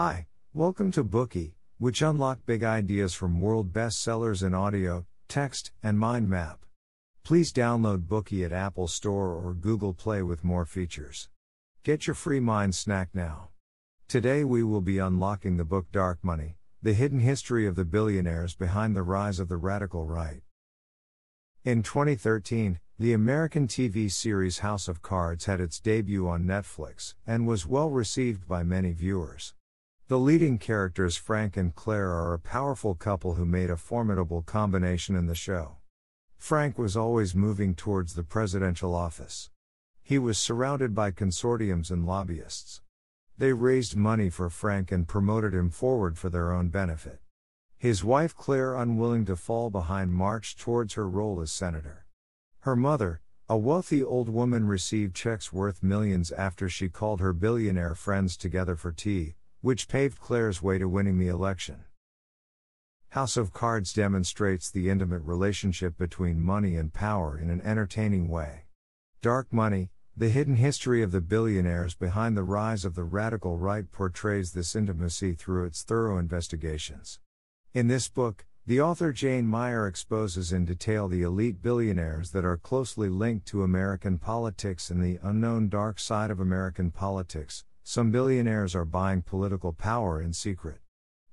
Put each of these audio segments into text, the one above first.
Hi, welcome to Bookey, which unlock big ideas from world bestsellers in audio, text, and mind map. Please download Bookey at Apple Store or Google Play with more features. Get your free mind snack now. Today we will be unlocking the book Dark Money, the hidden history of the billionaires behind the rise of the radical right. In 2013, the American TV series House of Cards had its debut on Netflix and was well received by many viewers. The leading characters Frank and Claire are a powerful couple who made a formidable combination in the show. Frank was always moving towards the presidential office. He was surrounded by consortiums and lobbyists. They raised money for Frank and promoted him forward for their own benefit. His wife Claire, unwilling to fall behind, marched towards her role as senator. Her mother, a wealthy old woman, received checks worth millions after she called her billionaire friends together for tea, which paved Claire's way to winning the election. House of Cards demonstrates the intimate relationship between money and power in an entertaining way. Dark Money, the hidden history of the billionaires behind the rise of the radical right, portrays this intimacy through its thorough investigations. In this book, the author Jane Mayer exposes in detail the elite billionaires that are closely linked to American politics and the unknown dark side of American politics, some billionaires are buying political power in secret.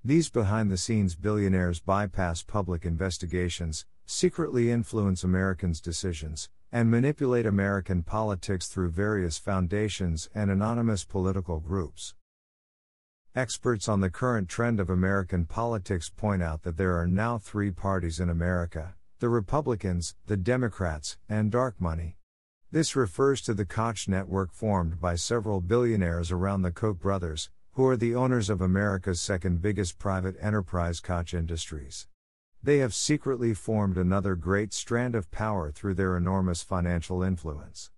These behind the scenes billionaires bypass public investigations, secretly influence Americans' decisions, and manipulate American politics through various foundations and anonymous political groups. Experts on the current trend of American politics point out that there are now three parties in America the Republicans, the Democrats, and dark money. This refers to the Koch network formed by several billionaires around the Koch brothers, who are the owners of America's second biggest private enterprise, Koch Industries. They have secretly formed another great strand of power through their enormous financial influence.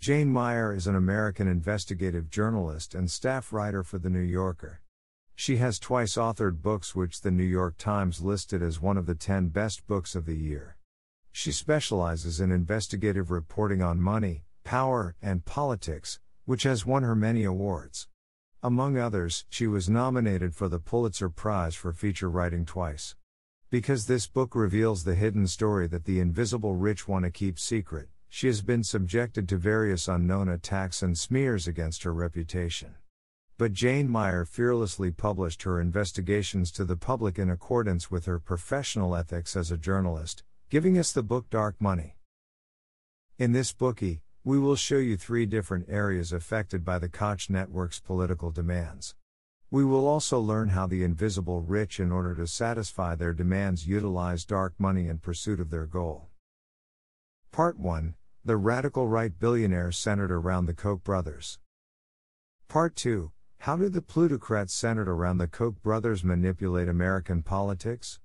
Jane Mayer is an American investigative journalist and staff writer for The New Yorker. She has twice authored books which the New York Times listed as one of the 10 best books of the year. She specializes in investigative reporting on money, power, and politics, which has won her many awards. Among others, she was nominated for the Pulitzer Prize for feature writing twice. Because this book reveals the hidden story that the invisible rich want to keep secret, she has been subjected to various unknown attacks and smears against her reputation. But Jane Mayer fearlessly published her investigations to the public in accordance with her professional ethics as a journalist, giving us the book Dark Money. In this Bookey, we will show you three different areas affected by the Koch network's political demands. We will also learn how the invisible rich, in order to satisfy their demands, utilize dark money in pursuit of their goal. Part 1 The radical right billionaires centered around the Koch brothers. Part 2 How do the plutocrats centered around the Koch brothers manipulate American politics?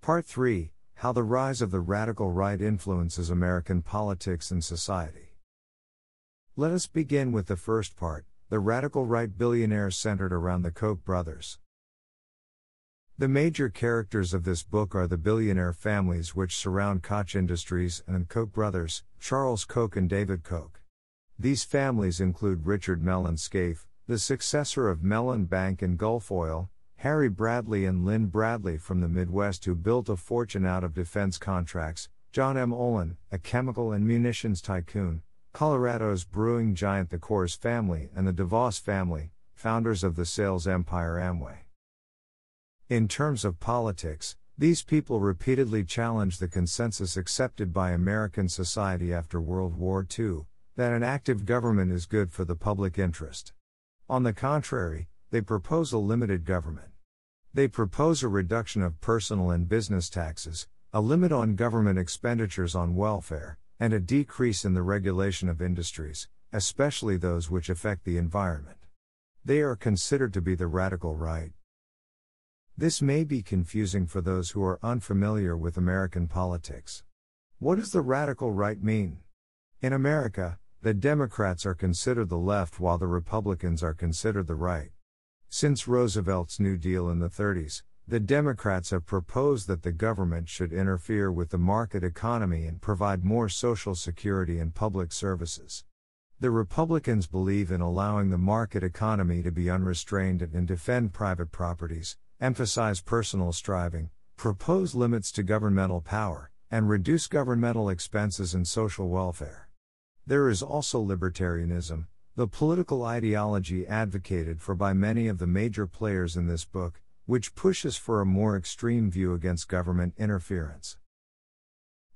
Part 3 how the rise of the radical right influences American politics and society. Let us begin with the first part the radical right billionaires centered around the Koch brothers. The major characters of this book are the billionaire families which surround Koch Industries and Koch brothers, Charles Koch and David Koch. These families include Richard Mellon Scaife, the successor of Mellon Bank and Gulf Oil, Harry Bradley and Lynde Bradley from the Midwest who built a fortune out of defense contracts, John M. Olin, a chemical and munitions tycoon, Colorado's brewing giant the Coors family and the DeVos family, founders of the sales empire Amway. In terms of politics, these people repeatedly challenged the consensus accepted by American society after World War II that an active government is good for the public interest. On the contrary, they propose a limited government. They propose a reduction of personal and business taxes, a limit on government expenditures on welfare, and a decrease in the regulation of industries, especially those which affect the environment. They are considered to be the radical right. This may be confusing for those who are unfamiliar with American politics. What does the radical right mean? In America, the Democrats are considered the left while the Republicans are considered the right. Since Roosevelt's New Deal in the 30s, the Democrats have proposed that the government should interfere with the market economy and provide more social security and public services. The Republicans believe in allowing the market economy to be unrestrained and defend private properties, emphasize personal striving, propose limits to governmental power, and reduce governmental expenses and social welfare. There is also libertarianism, the political ideology advocated for by many of the major players in this book, which pushes for a more extreme view against government interference.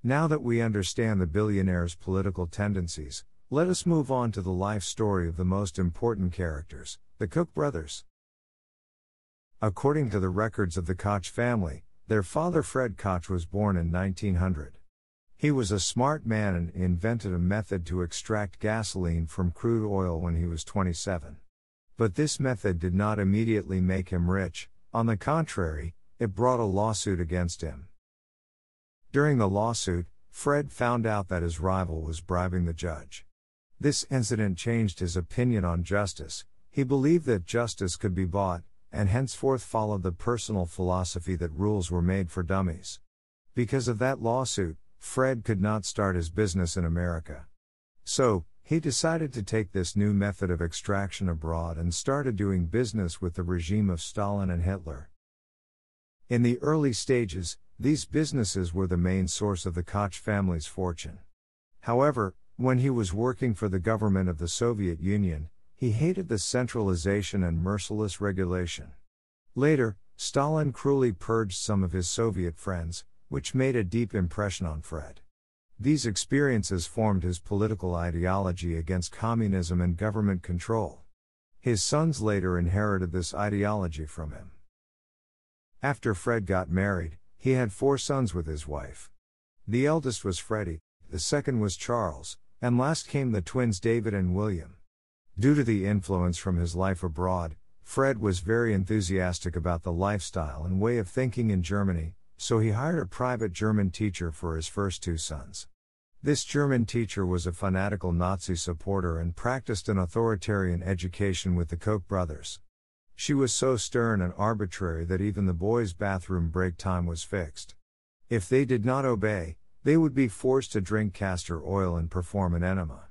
Now that we understand the billionaire's political tendencies, let us move on to the life story of the most important characters, the Koch brothers. According to the records of the Koch family, their father Fred Koch was born in 1900. He was a smart man and invented a method to extract gasoline from crude oil when he was 27. But this method did not immediately make him rich, on the contrary, it brought a lawsuit against him. During the lawsuit, Fred found out that his rival was bribing the judge. This incident changed his opinion on justice, he believed that justice could be bought, and henceforth followed the personal philosophy that rules were made for dummies. Because of that lawsuit, Fred could not start his business in America. So, he decided to take this new method of extraction abroad and started doing business with the regime of Stalin and Hitler. In the early stages, these businesses were the main source of the Koch family's fortune. However, when he was working for the government of the Soviet Union, he hated the centralization and merciless regulation. Later, Stalin cruelly purged some of his Soviet friends, which made a deep impression on Fred. These experiences formed his political ideology against communism and government control. His sons later inherited this ideology from him. After Fred got married, he had four sons with his wife. The eldest was Freddie, the second was Charles, and last came the twins David and William. Due to the influence from his life abroad, Fred was very enthusiastic about the lifestyle and way of thinking in Germany, so he hired a private German teacher for his first two sons. This German teacher was a fanatical Nazi supporter and practiced an authoritarian education with the Koch brothers. She was so stern and arbitrary that even the boys' bathroom break time was fixed. If they did not obey, they would be forced to drink castor oil and perform an enema.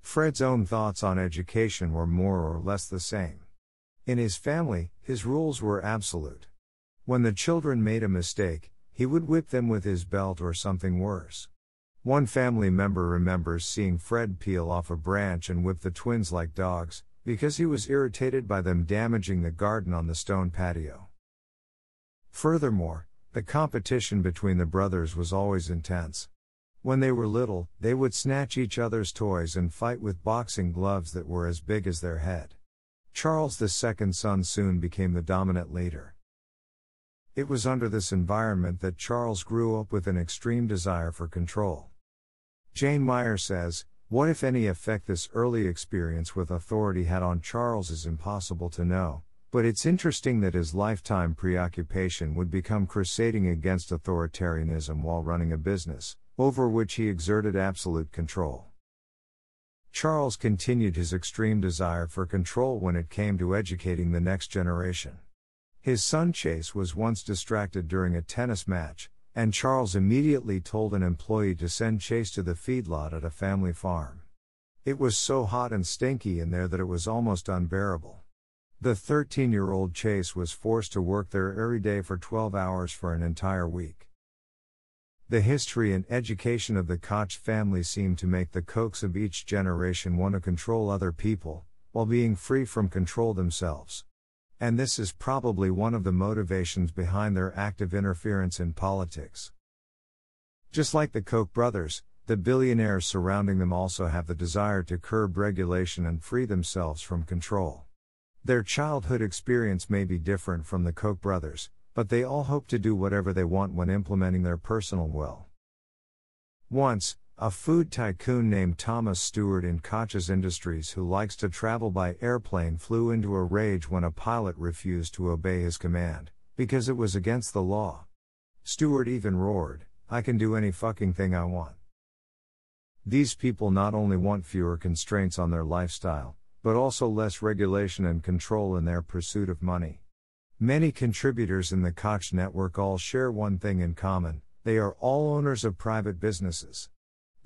Fred's own thoughts on education were more or less the same. In his family, his rules were absolute. When the children made a mistake, he would whip them with his belt or something worse. One family member remembers seeing Fred peel off a branch and whip the twins like dogs, because he was irritated by them damaging the garden on the stone patio. Furthermore, the competition between the brothers was always intense. When they were little, they would snatch each other's toys and fight with boxing gloves that were as big as their head. Charles II's son soon became the dominant leader. It was under this environment that Charles grew up with an extreme desire for control. Jane Mayer says, What if any effect this early experience with authority had on Charles is impossible to know, but it's interesting that his lifetime preoccupation would become crusading against authoritarianism while running a business, over which he exerted absolute control. Charles continued his extreme desire for control when it came to educating the next generation. His son Chase was once distracted during a tennis match, and Charles immediately told an employee to send Chase to the feedlot at a family farm. It was so hot and stinky in there that it was almost unbearable. The 13 year old Chase was forced to work there every day for 12 hours for an entire week. The history and education of the Koch family seem to make the Kochs of each generation want to control other people, while being free from control themselves and this is probably one of the motivations behind their active interference in politics. Just like the Koch brothers, the billionaires surrounding them also have the desire to curb regulation and free themselves from control. Their childhood experience may be different from the Koch brothers, but they all hope to do whatever they want when implementing their personal will. Once, a food tycoon named Thomas Stewart in Koch's Industries, who likes to travel by airplane, flew into a rage when a pilot refused to obey his command, because it was against the law. Stewart even roared, I can do any fucking thing I want. These people not only want fewer constraints on their lifestyle, but also less regulation and control in their pursuit of money. Many contributors in the Koch network all share one thing in common they are all owners of private businesses.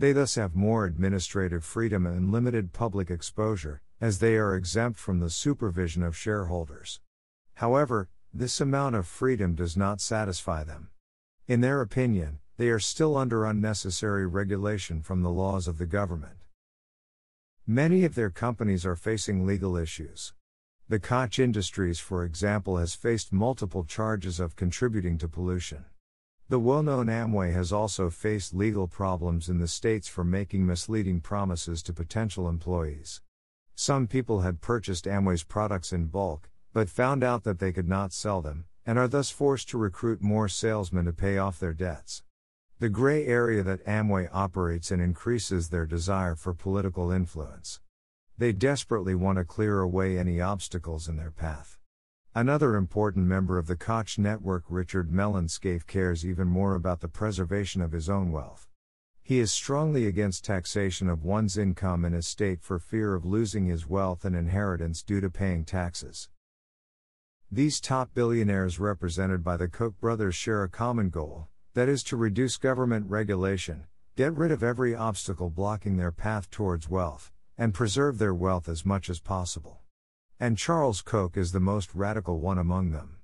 They thus have more administrative freedom and limited public exposure, as they are exempt from the supervision of shareholders. However, this amount of freedom does not satisfy them. In their opinion, they are still under unnecessary regulation from the laws of the government. Many of their companies are facing legal issues. The Koch Industries, for example, has faced multiple charges of contributing to pollution. The well known Amway has also faced legal problems in the states for making misleading promises to potential employees. Some people had purchased Amway's products in bulk, but found out that they could not sell them, and are thus forced to recruit more salesmen to pay off their debts. The gray area that Amway operates in increases their desire for political influence. They desperately want to clear away any obstacles in their path. Another important member of the Koch network, Richard Mellon Scaife, cares even more about the preservation of his own wealth. He is strongly against taxation of one's income and estate for fear of losing his wealth and inheritance due to paying taxes. These top billionaires, represented by the Koch brothers, share a common goal that is, to reduce government regulation, get rid of every obstacle blocking their path towards wealth, and preserve their wealth as much as possible. And Charles Koch is the most radical one among them.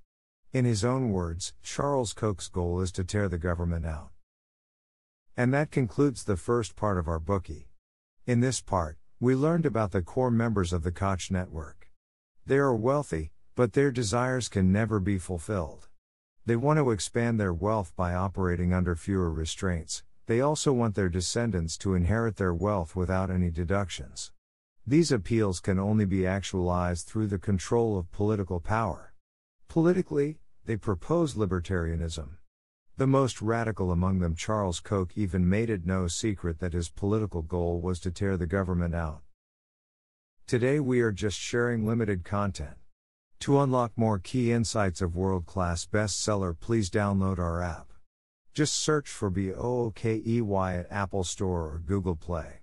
In his own words, Charles Koch's goal is to tear the government out. And that concludes the first part of our Bookey. In this part, we learned about the core members of the Koch network. They are wealthy, but their desires can never be fulfilled. They want to expand their wealth by operating under fewer restraints, they also want their descendants to inherit their wealth without any deductions. These appeals can only be actualized through the control of political power. Politically, they propose libertarianism. The most radical among them, Charles Koch, even made it no secret that his political goal was to tear the government out. Today we are just sharing limited content. To unlock more key insights of world class bestseller, please download our app. Just search for BOOKEY at Apple Store or Google Play.